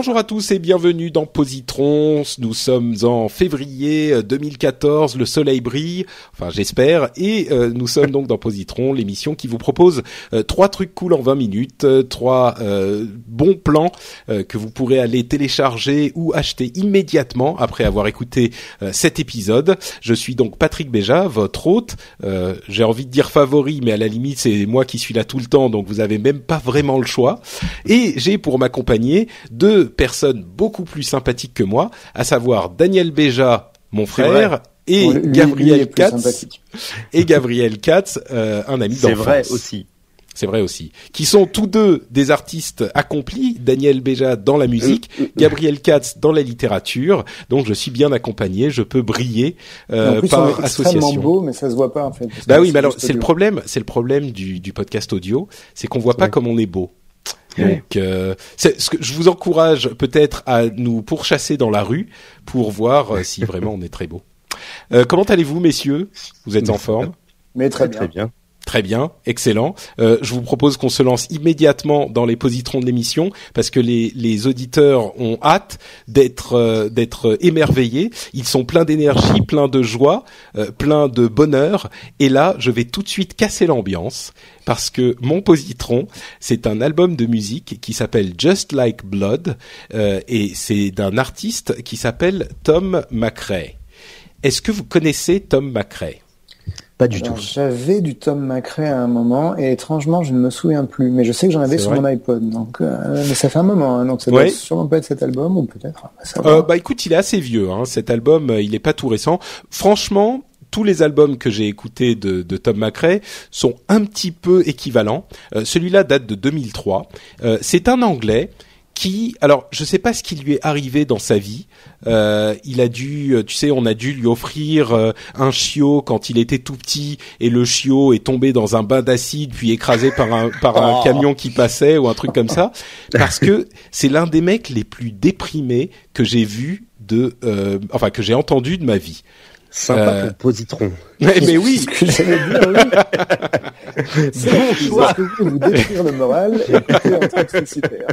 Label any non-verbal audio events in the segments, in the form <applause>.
Bonjour à tous et bienvenue dans Positron. Nous sommes en février 2014, le soleil brille, enfin j'espère, et euh, nous sommes donc dans Positron, l'émission qui vous propose euh, trois trucs cool en 20 minutes, euh, trois euh, bons plans euh, que vous pourrez aller télécharger ou acheter immédiatement après avoir écouté euh, cet épisode. Je suis donc Patrick Béja, votre hôte. Euh, J'ai envie de dire favori, mais à la limite c'est moi qui suis là tout le temps, donc vous avez même pas vraiment le choix. Et j'ai pour m'accompagner deux personnes beaucoup plus sympathiques que moi, à savoir Daniel Béja, mon frère, et lui, Gabriel Katz, <laughs> et Gabriel Katz, euh, un ami C'est d'enfance. vrai aussi. C'est vrai aussi. Qui sont tous deux des artistes accomplis. Daniel Béja dans la musique, Euh, Gabriel Katz dans la littérature. Donc je suis bien accompagné, je peux briller euh, en plus, par on est extrêmement association. beau, mais ça se voit pas en fait. Bah oui, mais alors c'est le problème, c'est le problème du, du podcast audio, c'est qu'on voit pas comme on est beau. Donc, euh, c'est ce que je vous encourage peut-être à nous pourchasser dans la rue pour voir euh, si vraiment on est très beau. Euh, comment allez-vous, messieurs? Vous êtes en forme? Mais très Très bien. très bien. Très bien, excellent. Euh, je vous propose qu'on se lance immédiatement dans les positrons de l'émission parce que les, les auditeurs ont hâte d'être euh, d'être émerveillés. Ils sont pleins d'énergie, pleins de joie, euh, pleins de bonheur. Et là, je vais tout de suite casser l'ambiance parce que mon positron, c'est un album de musique qui s'appelle Just Like Blood euh, et c'est d'un artiste qui s'appelle Tom McRae. Est-ce que vous connaissez Tom McRae? Pas du Alors, tout. J'avais du Tom McRae à un moment et étrangement je ne me souviens plus. Mais je sais que j'en avais sur mon iPod. Donc, euh, mais ça fait un moment. hein, donc ça Ouais. doit sûrement pas être cet album ou peut-être. ça Euh, bah écoute, il est assez vieux. Hein. Cet album, euh, il est pas tout récent. Franchement, tous les albums que j'ai écoutés de, de Tom McRae sont un petit peu équivalents. Euh, Celui-là date de 2003. Euh, C'est un Anglais qui, alors je sais pas ce qui lui est arrivé dans sa vie. Euh, il a dû, euh, tu sais, on a dû lui offrir euh, un chiot quand il était tout petit et le chiot est tombé dans un bain d'acide puis écrasé par un par un Oh. camion qui passait ou un truc comme ça parce que c'est l'un des mecs les plus déprimés que j'ai vu de, euh, enfin que j'ai entendu de ma vie. Sympa Euh, pour positron. <laughs> Mais, mais oui, <laughs> <laughs> C'est ce bon choix. que vous détruire le moral et un truc, super.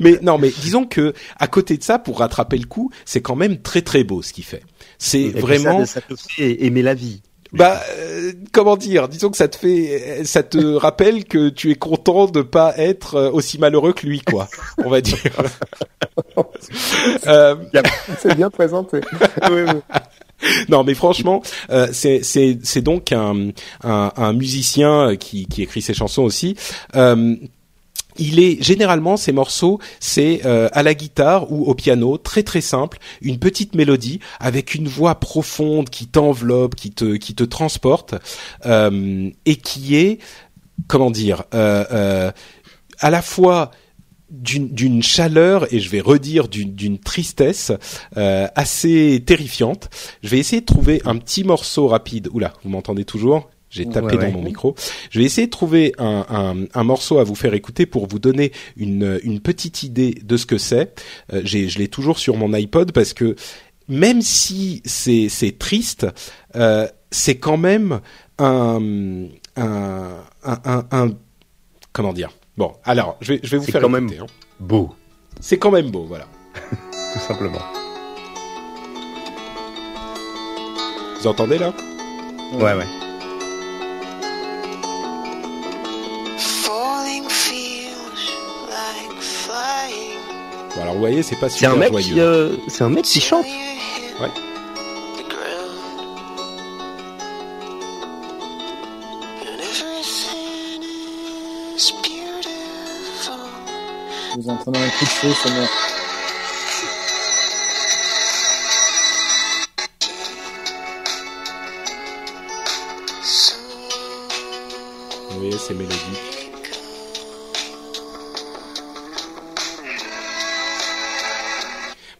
mais non, mais disons que à côté de ça, pour rattraper le coup, c'est quand même très très beau ce qu'il fait. C'est vraiment. Ça, ça te fait aimer la vie. Bah, euh, comment dire? Disons que ça te fait, ça te rappelle que tu es content de pas être euh, aussi malheureux que lui, quoi. On va dire. Euh, C'est bien présenté. Oui, oui. <laughs> non, mais franchement, euh, c'est donc un, un un musicien qui qui écrit ses chansons aussi. Euh, il est généralement ces morceaux, c'est euh, à la guitare ou au piano, très très simple, une petite mélodie avec une voix profonde qui t'enveloppe, qui te qui te transporte euh, et qui est comment dire euh, euh, à la fois d'une chaleur et je vais redire d'une tristesse euh, assez terrifiante. Je vais essayer de trouver un petit morceau rapide. Oula, vous m'entendez toujours? J'ai tapé Ouais, dans ouais. mon micro. Je vais essayer de trouver un, un, un morceau à vous faire écouter pour vous donner une, une petite idée de ce que c'est. Euh, je l'ai toujours sur mon iPod parce que même si c'est triste, euh, c'est quand même un, un, un, un- comment dire? Bon, alors je vais je vais vous C'est faire quand écouter. même- hein. Beau, C'est quand même beau, voilà. <laughs> tout simplement. Vous entendez là? Ouais, ouais. Falling feels like flying. Bon, Alors vous voyez, c'est pas C'est super un mec joyeux. qui, euh, c'est un mec qui chante. Ouais. Vous entendez un coup de feu sonore. Oui, c'est mélodique.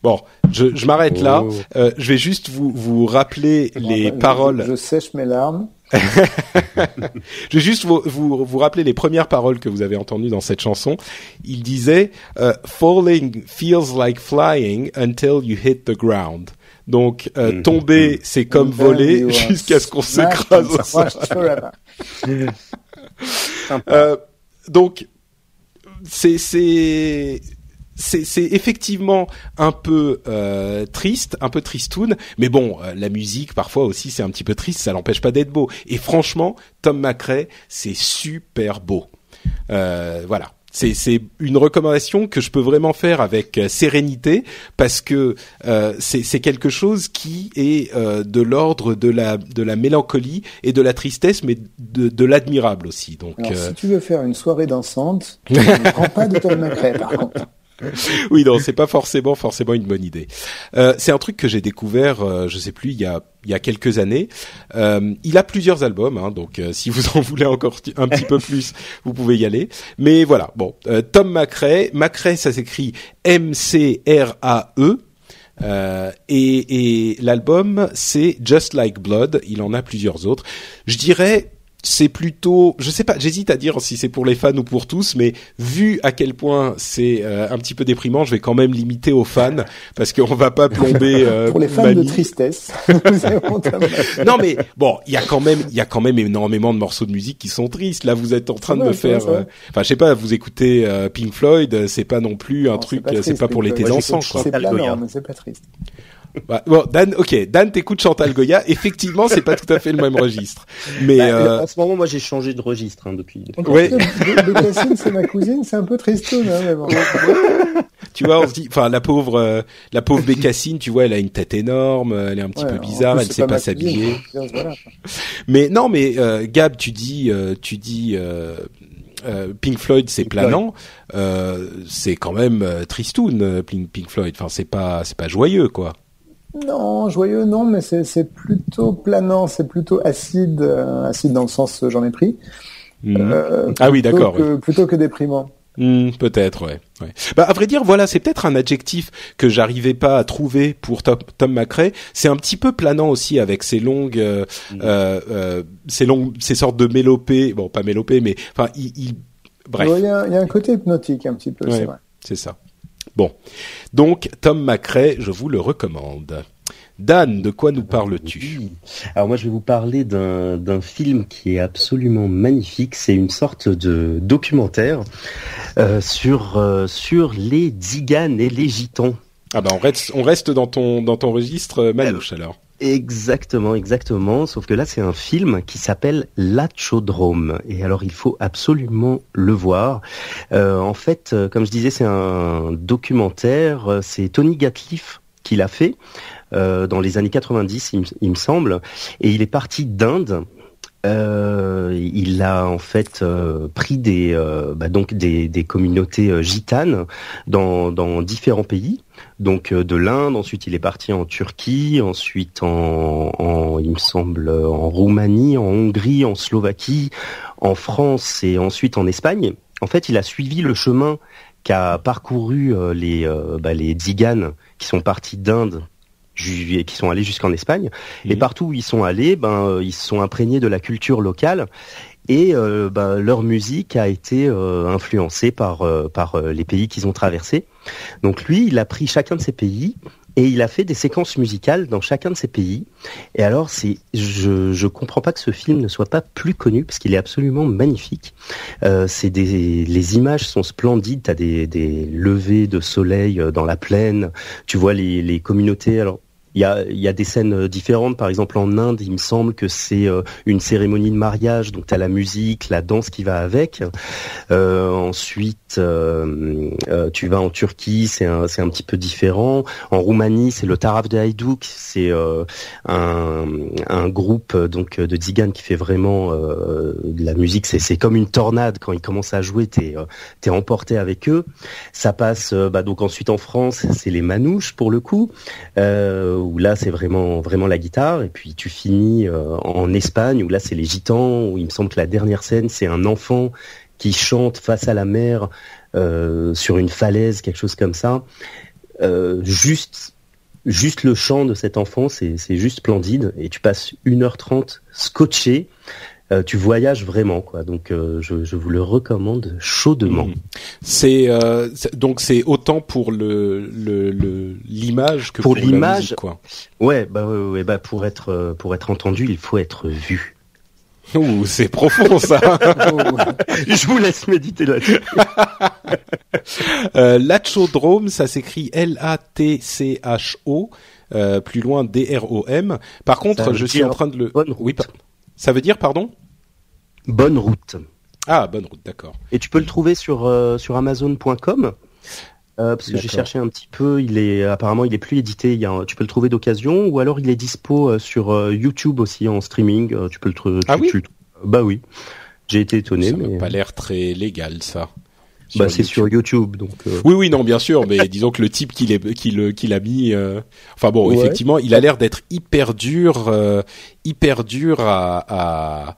Bon, je, je m'arrête là. Oh. Euh, je vais juste vous, vous rappeler les Je- paroles. Je, je sèche mes larmes. <laughs> Je vais juste vous, vous, vous rappeler les premières paroles que vous avez entendues dans cette chanson. Il disait euh, Falling feels like flying until you hit the ground. Donc euh, Mhm. tomber, c'est comme then voler jusqu'à ce qu'on s'écrase au <laughs> sol. Euh, donc c'est c'est c'est effectivement un peu euh, triste, un peu tristoun, mais bon, euh, la musique parfois aussi c'est un petit peu triste, ça l'empêche pas d'être beau. Et franchement, Tom McRae, c'est super beau. Euh, voilà. C'est, une recommandation que je peux vraiment faire avec euh, sérénité parce que euh, c'est, c'est quelque chose qui est euh, de l'ordre de la de la mélancolie et de la tristesse, mais de, de l'admirable aussi. Donc Alors, euh, si tu veux faire une soirée dansante, <laughs> ne prends pas de Tom McRae, par contre. <laughs> oui, non, c'est pas forcément forcément une bonne idée. Euh, c'est un truc que j'ai découvert, euh, je sais plus, il y a il y a quelques années. Euh, il a plusieurs albums, hein, donc euh, si vous <laughs> en voulez encore un petit peu plus, vous pouvez y aller. Mais voilà, bon, euh, Tom McRae, McRae, ça s'écrit M C R A E. Euh, et et l'album c'est Just Like Blood. Il en a plusieurs autres. Je dirais c'est plutôt, je sais pas, j'hésite à dire si c'est pour les fans ou pour tous, mais vu à quel point c'est euh, un petit peu déprimant, je vais quand même limiter aux fans parce qu'on va pas plomber. <laughs> euh, Pour les fans de tristesse. <laughs> Non mais bon, il y a quand même, il y a quand même énormément de morceaux de musique qui sont tristes. Là, vous êtes en train de me faire, euh, enfin, je sais pas, vous écoutez euh, Pink Floyd, euh, c'est pas non plus un Non, truc, c'est pas euh, triste, pas pour l'été dansant. C'est Goya. mais c'est pas triste. Bah, bon, Dan, ok, Dan t'écoutes Chantal Goya. Effectivement, c'est pas tout à fait le même registre, mais Bah, euh, En ce moment, moi, j'ai changé de registre hein, depuis. depuis- Ouais. C'est ma cousine, c'est un peu tristoun, hein, mais bon. tu vois, on se dit, enfin, la pauvre, euh, la pauvre Bécassine, tu vois, elle a une tête énorme, euh, elle est un petit Ouais, peu bizarre, plus, elle c'est sait pas s'habiller. voilà. Mais non, mais euh, Gab, tu dis, euh, tu dis. euh, euh, Pink Floyd, c'est planant. Euh, c'est quand même euh, tristoun, Pink, Pink Floyd. Enfin, c'est pas, c'est pas joyeux, quoi. Non, joyeux, non, mais c'est c'est plutôt planant, c'est plutôt acide, euh, acide dans le sens euh, j'en ai pris. Mhm. Euh, Ah oui, plutôt d'accord, que- Plutôt que déprimant. Hmm, peut-être, ouais. ouais. Bah, à vrai dire, voilà, c'est peut-être un adjectif que j'arrivais pas à trouver pour Tom, Tom McRae. C'est un petit peu planant aussi avec ces longues, euh, Mhm. euh, ces longues, ces sortes de mélopées. Bon, pas mélopées, mais enfin, il, il- bref. Ouais, Il y, a, il y a un côté hypnotique un petit peu, Ouais. c'est vrai. C'est ça. Bon. Donc, Tom McRae, je vous le recommande. Dan, de quoi nous parles-tu? Alors moi je vais vous parler d'un d'un film qui est absolument magnifique. C'est une sorte de documentaire euh, sur euh, sur les Tziganes et les Gitans. Ah bah on reste, on reste dans ton dans ton registre euh, Manouche alors. Exactement, exactement. Sauf que là, c'est un film qui s'appelle La Chaudrome. Et alors, il faut absolument le voir. Euh, en fait, euh, comme je disais, c'est un documentaire. C'est Tony Gatliff qui l'a fait euh, dans les années 90, il, me- il me semble. Et il est parti d'Inde. Euh, il a en fait euh, pris des euh, bah, donc des, des communautés euh, gitanes dans, dans différents pays donc euh, de l'Inde, ensuite il est parti en Turquie, ensuite en, en, il me semble en Roumanie, en Hongrie, en Slovaquie, en France et ensuite en Espagne. En fait, il a suivi le chemin qu'a parcouru euh, les euh, bah, les Tziganes qui sont partis d'Inde qui sont allés jusqu'en Espagne. Et Mhm. partout où ils sont allés, ben ils se sont imprégnés de la culture locale. Et euh, ben, leur musique a été euh, influencée par euh, par euh, les pays qu'ils ont traversés. Donc lui, il a pris chacun de ces pays et il a fait des séquences musicales dans chacun de ces pays. Et alors, c'est, je, je comprends pas que ce film ne soit pas plus connu parce qu'il est absolument magnifique. Euh, c'est des, les images sont splendides. T'as des, des levées de soleil euh, dans la plaine. Tu vois les, les communautés. Alors, il y a, y a des scènes euh, différentes. Par exemple, en Inde, il me semble que c'est euh, une cérémonie de mariage, donc tu as la musique, la danse qui va avec. Euh, ensuite, euh, euh, tu vas en Turquie, c'est un, un petit peu différent. En Roumanie, c'est le Taraf de Haïdouk, c'est euh, un, un groupe donc de tziganes qui fait vraiment de la musique. C'est, comme une tornade quand ils commencent à jouer, t'es, t'es emporté avec eux. Ça passe bah, donc ensuite en France, c'est les manouches pour le coup, euh, où là c'est vraiment la guitare. Et puis tu finis euh, en Espagne où là c'est les gitans. Où il me semble que la dernière scène c'est un enfant qui chante face à la mer euh, sur une falaise, quelque chose comme ça. Euh, juste juste le chant de cet enfant, c'est juste splendide. Et tu passes 1h30 scotché. Euh, tu voyages vraiment quoi. Donc euh, je, je vous le recommande chaudement. Mhm. C'est euh, c'est- donc c'est autant pour le le le- l'image que Pour pour, l'image, quoi. Ouais, bah ouais, ouais, bah pour être pour être entendu, il faut être vu. Ouh, c'est profond ça. <laughs> Je vous laisse méditer là-dessus. <laughs> euh, Lachodrome, ça s'écrit L-A-T-C-H-O. Plus loin D-R-O-M. Par contre, je suis en train de le. Oui, par- ça veut dire pardon? Bonne route. Ah, bonne route, d'accord. Et tu peux le trouver sur euh, sur Amazon.com. Euh, parce que j'ai cherché un petit peu, il est apparemment il est plus édité. Il y a, tu peux le trouver d'occasion, ou alors il est dispo euh, sur euh, YouTube aussi en streaming. euh, tu peux le trouver. Ah oui Bah oui. J'ai été étonné, Ça mais pas l'air très légal, ça. bah c'est sur YouTube. Donc. euh, Oui, oui, non, bien sûr, mais <laughs> disons que le type qu'il est, qu'il, qu'il a mis, euh, enfin bon, Ouais. effectivement, il a l'air d'être hyper dur, euh, hyper dur à à,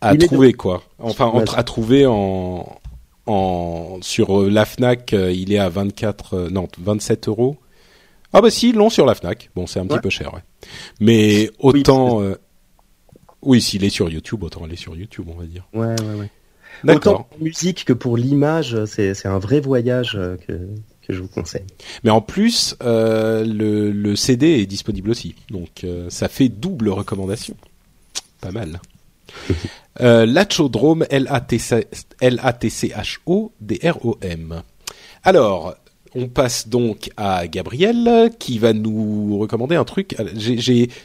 à Il trouver quoi. Enfin, Ouais, entre, à trouver en en sur euh, la Fnac, euh, il est à 24, euh, non, 27 euros. Ah bah si, long sur la Fnac. Bon, c'est un petit peu cher, ouais. Mais autant, oui, s'il est sur YouTube, autant aller sur YouTube, on va dire. Ouais, ouais, ouais. Autant pour la musique que pour l'image, c'est un vrai voyage que que je vous conseille. Mais en plus, euh, le, le CD est disponible aussi, donc euh, ça fait double recommandation. Pas mal. <laughs> euh, Lachodrome, L-A-T-C-H-O-D-R-O-M. Alors, on passe donc à Gabriel qui va nous recommander un truc.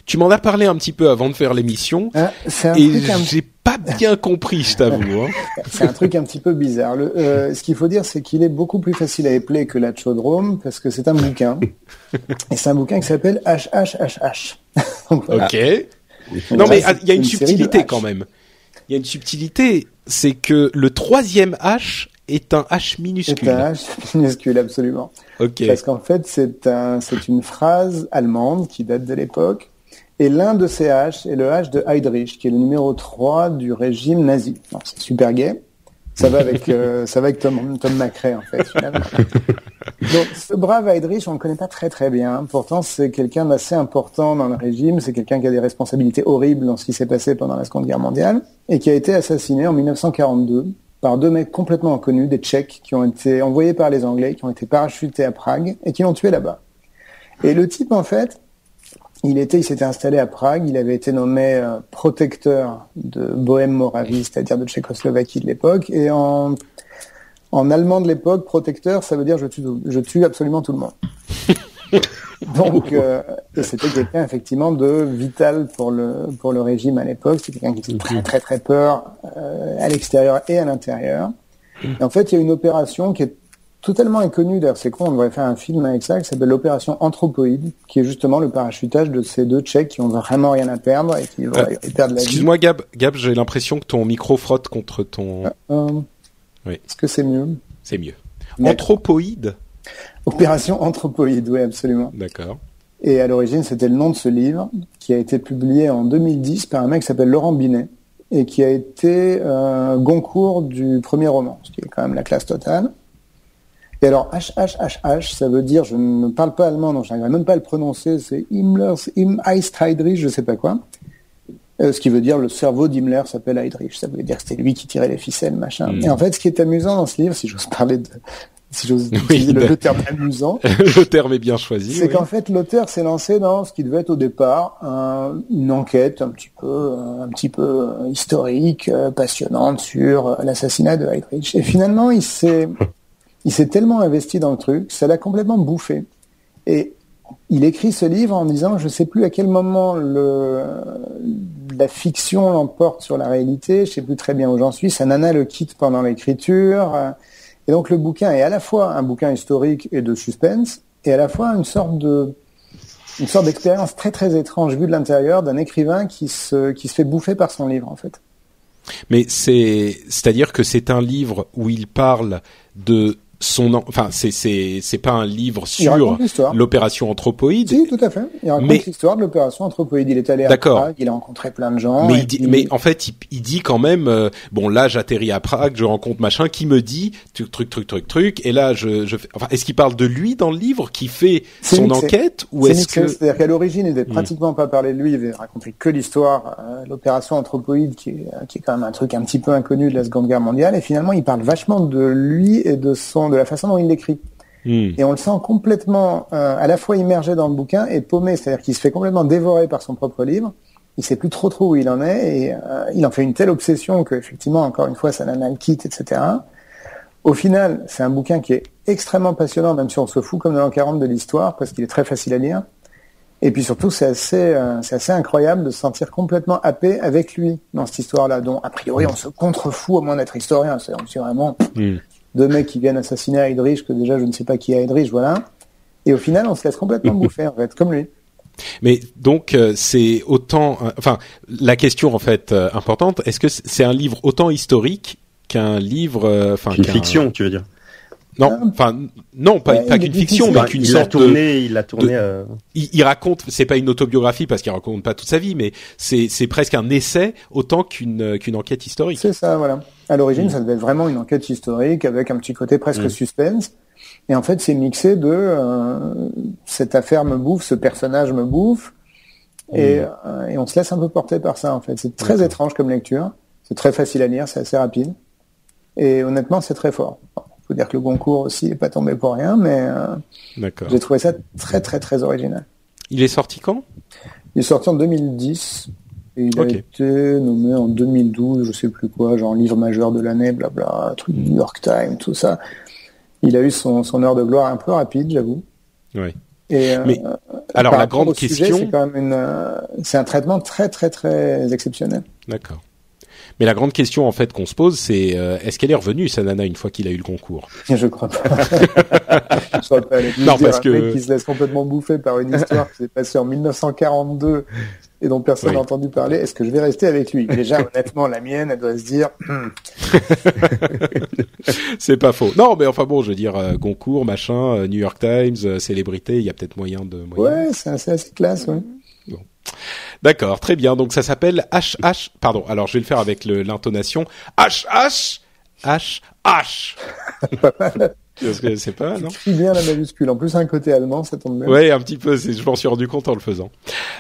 Tu m'en as parlé un petit peu avant de faire l'émission un, et j'ai pas bien compris, je t'avoue. hein. <laughs> c'est un truc un petit peu bizarre. Le, euh, ce qu'il faut dire, c'est qu'il est beaucoup plus facile à épeler que la Chaudrome parce que c'est un bouquin. <laughs> Et c'est un bouquin qui s'appelle HHHH. <laughs> Voilà. Ok. Non, mais ah, il y a une subtilité quand même. Il y a une subtilité, c'est que le troisième H est un H C'est minuscule. un H <laughs> minuscule, absolument. Parce qu'en fait, c'est un, c'est une phrase allemande qui date de l'époque. Et l'un de ces H est le H de Heydrich, qui est le numéro 3 du régime nazi. C'est super gay. Ça va avec, euh, ça va avec Tom, Tom McRae, en fait, finalement. <laughs> Donc, ce brave Heydrich, on le connaît pas très très bien. Pourtant, c'est quelqu'un d'assez important dans le régime. C'est quelqu'un qui a des responsabilités horribles dans ce qui s'est passé pendant la Seconde Guerre mondiale et qui a été assassiné en 1942 par deux mecs complètement inconnus, des Tchèques, qui ont été envoyés par les Anglais, qui ont été parachutés à Prague et qui l'ont tué là-bas. Et le type, en fait, il était, il s'était installé à Prague, il avait été nommé euh, protecteur de Bohème-Moravie, c'est-à-dire de Tchécoslovaquie de l'époque, et en, en allemand de l'époque, protecteur, ça veut dire je tue, je tue absolument tout le monde. <laughs> Donc, euh, et c'était quelqu'un effectivement de vital pour le pour le régime à l'époque. C'était quelqu'un qui faisait très très très peur euh, à l'extérieur et à l'intérieur. Et en fait, il y a une opération qui est totalement inconnue. D'ailleurs, c'est con. On devrait faire un film avec ça qui s'appelle l'opération Anthropoïde, qui est justement le parachutage de ces deux Tchèques qui ont vraiment rien à perdre et qui vont Euh, perdre la vie. Excuse-moi Gab, Gab, j'ai l'impression que ton micro frotte contre ton. Euh, Oui. Est-ce que c'est mieux? C'est mieux. Anthropoïde? Opération Anthropoïde, oui, absolument. D'accord. Et à l'origine, c'était le nom de ce livre qui a été publié en 2010 par un mec qui s'appelle Laurent Binet et qui a été euh, Goncourt du premier roman, ce qui est quand même la classe totale. Et alors, HHHH, ça veut dire, je ne parle pas allemand, donc je n'arrive même pas à le prononcer, c'est Himmlers, Im Heydrich, je sais pas quoi. Euh, ce qui veut dire le cerveau d'Himmler s'appelle Heydrich. Ça veut dire que c'était lui qui tirait les ficelles, machin. Mm. Et en fait, ce qui est amusant dans ce livre, si j'ose parler de, si j'ose Oui, le, de- le terme amusant, <laughs> le terme est bien choisi. c'est oui. qu'en fait, l'auteur s'est lancé dans ce qui devait être au départ un- une enquête un petit peu, un petit peu historique, euh, passionnante sur l'assassinat de Heydrich. Et finalement, il s'est, il s'est tellement investi dans le truc, ça l'a complètement bouffé. Et il écrit ce livre en disant, je sais plus à quel moment la fiction l'emporte sur la réalité, je sais plus très bien où j'en suis, sa nana le quitte pendant l'écriture, et donc le bouquin est à la fois un bouquin historique et de suspense, et à la fois une sorte de une sorte d'expérience très très étrange vue de l'intérieur d'un écrivain qui se qui se fait bouffer par son livre en fait. Mais c'est c'est-à-dire que c'est un livre où il parle de son en- enfin c'est c'est c'est pas un livre sur l'opération anthropoïde Si, tout à fait. Il raconte Mais- l'histoire de l'opération anthropoïde. Il est allé à. Prague, il a rencontré plein de gens. mais il dit, puis- mais en fait il, il dit quand même euh, bon là j'atterris à Prague je rencontre machin qui me dit truc truc truc truc truc et là je je fais enfin est-ce qu'il parle de lui dans le livre qui fait son mixé. enquête ou est-ce que C'est-à-dire qu'à l'origine, il devait Hmm. pratiquement pas parler de lui, il devait raconter que l'histoire, euh, l'opération anthropoïde, qui est, euh, qui est quand même un truc un petit peu inconnu de la Seconde Guerre mondiale. Et finalement, il parle vachement de lui et de son, de la façon dont il l'écrit. Hmm. Et on le sent complètement, euh, à la fois immergé dans le bouquin et paumé, c'est-à-dire qu'il se fait complètement dévorer par son propre livre. Il sait plus trop trop où il en est et euh, il en fait une telle obsession que effectivement, encore une fois, ça nana le quitte, etc. Au final, c'est un bouquin qui est extrêmement passionnant, même si on se fout comme de l'an 40 de l'histoire, parce qu'il est très facile à lire. Et puis surtout, c'est assez, euh, c'est assez incroyable de se sentir complètement happé avec lui dans cette histoire-là, dont a priori on se contrefout au moins d'être historien. C'est c'est vraiment Hmm. Deux mecs qui viennent assassiner Heydrich, que déjà je ne sais pas qui est Heydrich, voilà. Et au final, on se laisse complètement <laughs> bouffer, en fait, comme lui. Mais donc euh, c'est autant, euh, enfin la question en fait euh, importante, est-ce que c'est un livre autant historique qu'un livre, euh, enfin Une fiction, tu veux dire? Non, enfin non, pas, Ouais, qu'une fiction, mais qu'une sorte de. tourné, il l'a tourné. euh, Il, il raconte, c'est pas une autobiographie parce qu'il raconte pas toute sa vie, mais c'est c'est presque un essai autant qu'une euh, qu'une enquête historique. C'est ça, voilà. À l'origine, ça devait être vraiment une enquête historique avec un petit côté presque Mm. suspense. Et en fait, c'est mixé de euh, cette affaire me bouffe, ce personnage me bouffe, et, euh, et on se laisse un peu porter par ça. En fait, c'est très étrange comme lecture. C'est très facile à lire, c'est assez rapide. Et honnêtement, c'est très fort. Faut dire que le Goncourt aussi est pas tombé pour rien, mais euh, j'ai trouvé ça très très très original. Il est sorti quand? Il est sorti en 2010 et il a été nommé en 2012, je sais plus quoi, genre livre majeur de l'année, blabla, truc New York Times, tout ça. Il a eu son, son heure de gloire un peu rapide, j'avoue. Oui. Et euh, Mais alors par la grande question, c'est quand même une, euh, c'est un traitement très très très exceptionnel. d'accord. Mais la grande question en fait qu'on se pose, c'est euh, est-ce qu'elle est revenue sa nana une fois qu'il a eu le concours? <laughs> Je crois pas. <laughs> je crois pas. Non, parce un que- mec qui se laisse complètement bouffer par une histoire qui s'est passée en 1942 et dont personne Oui. n'a entendu parler. Est-ce que je vais rester avec lui? Déjà, <laughs> honnêtement, la mienne, elle doit se dire. Hmm, C'est pas faux. Non, mais enfin bon, je veux dire euh, Goncourt, machin, euh, New York Times, célébrité, il y a peut-être moyen de. moyen. Ouais, c'est assez, assez classe, ouais. D'accord, très bien. Donc ça s'appelle HH. Pardon. Alors je vais le faire avec l'intonation HH H H. <laughs> Parce que c'est pas non. Bien la majuscule. En plus, un côté allemand, ça tombe bien. Ouais, un petit peu. c'est- Je m'en suis rendu compte en le faisant.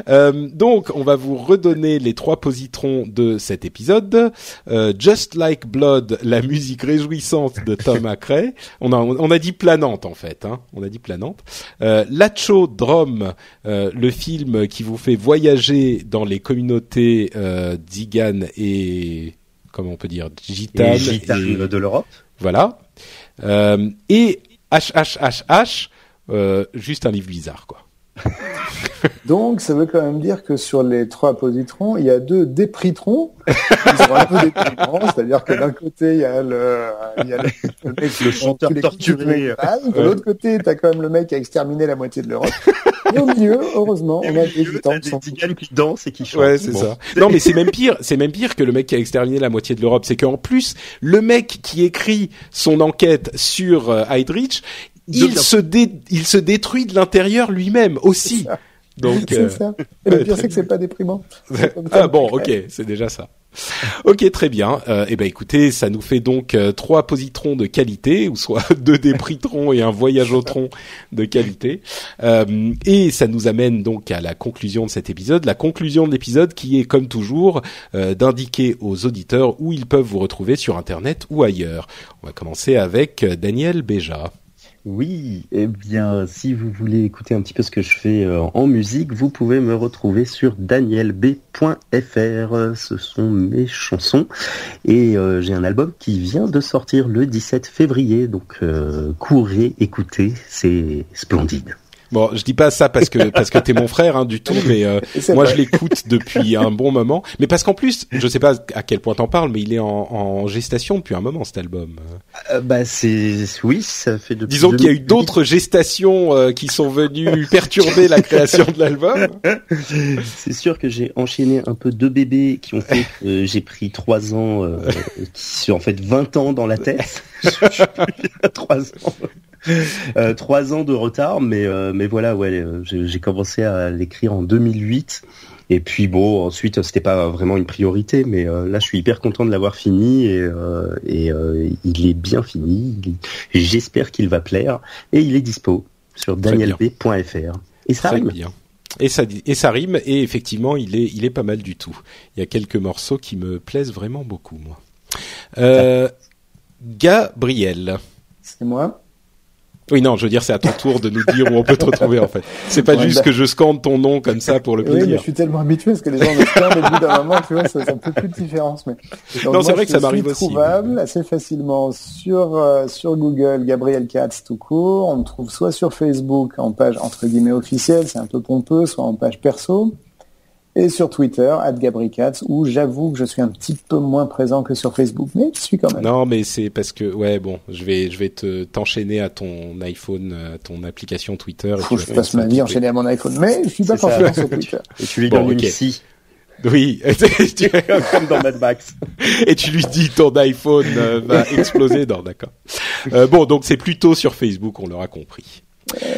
Euh, donc, on va vous redonner les trois positrons de cet épisode. Euh, Just Like Blood, la musique réjouissante de Tom <laughs> Acray. On a, on a dit planante en fait. Hein. On a dit planante. Euh, Lacho Drum, euh, le film qui vous fait voyager dans les communautés euh, Zigan et comment on peut dire gitane. et gitane et- de l'Europe. voilà. Euh, et HHHH, euh, juste un livre bizarre, quoi. <laughs> Donc, ça veut quand même dire que sur les trois positrons, il y a deux dépritrons qui sont un peu déprimants. C'est-à-dire que d'un côté, il y a le, il y a le, le mec qui Le chanteur torturé. De l'autre côté, t'as quand même le mec qui a exterminé la moitié de l'Europe. Et <laughs> au milieu, heureusement, on a des gitans qui sont des tiganes qui dansent et qui chantent. Ouais, c'est Bon. ça. Non, mais c'est même pire. C'est même pire que le mec qui a exterminé la moitié de l'Europe. C'est qu'en plus, le mec qui écrit son enquête sur euh, Heydrich, il se dé- il se détruit de l'intérieur lui-même aussi. Donc, C'est euh, ça. Et le pire, c'est que c'est pas déprimant. ah bon, ok, c'est déjà ça. Ok, très bien. Euh, eh ben écoutez, ça nous fait donc euh, trois positrons de qualité, ou soit <laughs> deux dépritrons et un voyage au tronc de qualité. Euh, et ça nous amène donc à la conclusion de cet épisode. La conclusion de l'épisode qui est, comme toujours, euh, d'indiquer aux auditeurs où ils peuvent vous retrouver sur Internet ou ailleurs. On va commencer avec euh, Daniel Béja. Oui, eh bien, si vous voulez écouter un petit peu ce que je fais euh, en musique, vous pouvez me retrouver sur danielb.fr. Ce sont mes chansons. Et euh, j'ai un album qui vient de sortir le 17 février. Donc, euh, courez, écoutez, c'est splendide. Bon, je dis pas ça parce que parce que t'es mon frère hein, du tout, mais euh, <laughs> moi vrai. je l'écoute depuis un bon moment. Mais parce qu'en plus, je sais pas à quel point t'en parles, mais il est en, en gestation depuis un moment cet album. Euh, bah c'est oui, ça fait depuis. Disons qu'il y a eu 2008. d'autres gestations euh, qui sont venues <laughs> perturber la création de l'album. C'est sûr que j'ai enchaîné un peu deux bébés qui ont fait que j'ai pris trois ans, euh, <laughs> qui sont en fait 20 ans dans la tête. Je suis à trois ans. <laughs> Euh, trois ans de retard, mais euh, mais voilà, ouais, euh, j'ai commencé à l'écrire en 2008. Et puis bon, ensuite c'était pas vraiment une priorité, mais euh, là je suis hyper content de l'avoir fini et, euh, et euh, il est bien fini. J'espère qu'il va plaire et il est dispo sur danielb.fr. Et ça Très rime. bien. Et ça, et ça rime, et effectivement, il est, il est pas mal du tout. Il y a quelques morceaux qui me plaisent vraiment beaucoup, moi. Euh, Gabriel. C'est moi. Oui, non, je veux dire, c'est à ton tour de nous dire où on peut te retrouver, en fait. C'est pas Ouais, juste bah- que je scande ton nom comme ça pour le Oui, mais je plaisir. suis tellement habitué parce que les gens me scandent au bout d'un moment, tu vois, ça, ça ne fait plus de différence. Mais... Donc, Non, c'est vrai que ça m'arrive aussi. trouvable assez facilement sur, euh, sur Google, Gabriel Katz tout court. On me trouve soit sur Facebook en page entre guillemets officielle, c'est un peu pompeux, soit en page perso. Et sur Twitter, @gabricatz, où j'avoue que je suis un petit peu moins présent que sur Facebook, mais je suis quand même. Non, mais c'est parce que, ouais, bon, je vais, je vais te, t'enchaîner à ton iPhone, à ton application Twitter. et Faut que je passe ma vie enchaînée à mon iPhone, mais je suis pas forcément sur Twitter. <laughs> Et tu lui Bon, donnes ok. une scie. Oui, <laughs> <laughs> comme dans Mad Max. et tu lui dis ton iPhone euh, va exploser. Non, d'accord. Euh, bon, donc c'est plutôt sur Facebook, on l'aura compris.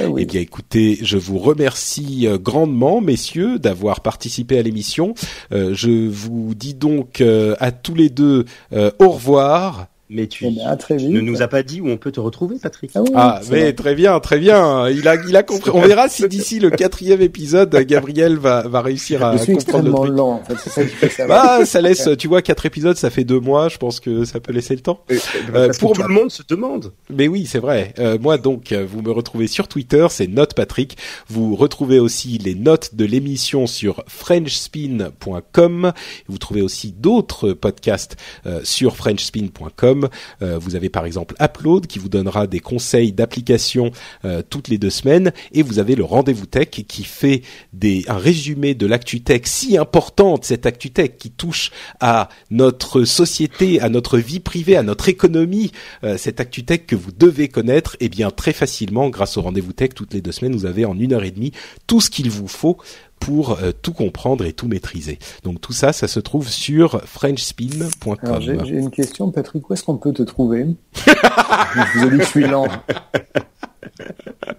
Oui. Eh bien, écoutez, je vous remercie euh, grandement, messieurs, d'avoir participé à l'émission. Euh, je vous dis donc euh, à tous les deux au revoir. Mais tu Eh bien, à très vite. ne nous as pas dit où on peut te retrouver, Patrick. Ah, oui, Ah, mais vrai. très bien, très bien. Il a, il a compris. On verra si d'ici le quatrième épisode, Gabriel va, va réussir à je suis comprendre le extrêmement truc. lent, en fait, c'est ça qui fait ça. Bah, ça laisse, tu vois, quatre épisodes, ça fait deux mois. Je pense que ça peut laisser le temps. Euh, Euh, parce pour que tout le monde se demande. Mais oui, c'est vrai. Euh, moi donc, euh, vous me retrouvez sur Twitter, c'est Note Patrick. Vous retrouvez aussi les notes de l'émission sur FrenchSpin.com. Vous trouvez aussi d'autres podcasts euh, sur FrenchSpin.com. Euh, vous avez par exemple Upload qui vous donnera des conseils d'application euh, toutes les deux semaines, et vous avez le Rendez-vous Tech qui fait des, un résumé de l'actu tech si importante, cette actu tech qui touche à notre société, à notre vie privée, à notre économie, euh, cette actu tech que vous devez connaître, et bien très facilement grâce au rendez-vous tech toutes les deux semaines, vous avez en une heure et demie tout ce qu'il vous faut pour euh, tout comprendre et tout maîtriser. Donc tout ça, ça se trouve sur frenchspin.com. j'ai j'ai une question, Patrick, où est-ce qu'on peut te trouver? <laughs> Je vous ai dit que je suis lent.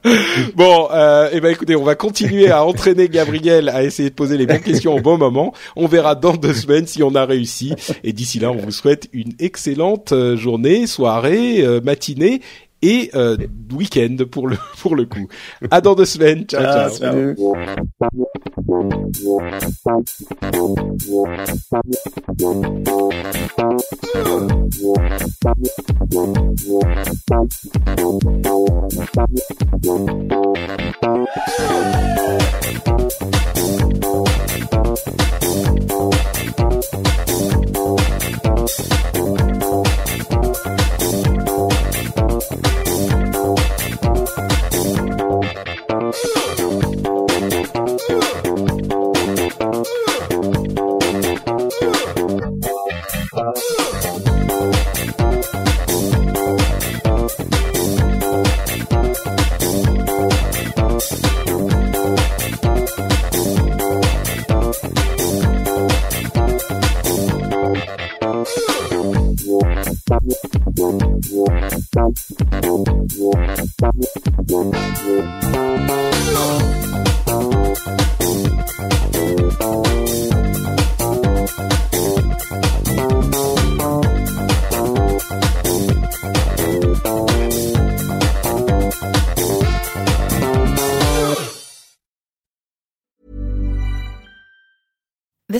<laughs> Bon, euh, eh ben écoutez, on va continuer à entraîner Gabriel à essayer de poser les bonnes questions au bon moment. On verra dans deux semaines si on a réussi. Et d'ici là, on vous souhaite une excellente euh, journée, soirée, euh, matinée et euh, week-end pour le <laughs> pour le coup. À dans deux semaines. Ciao, Ah, ciao. Salut.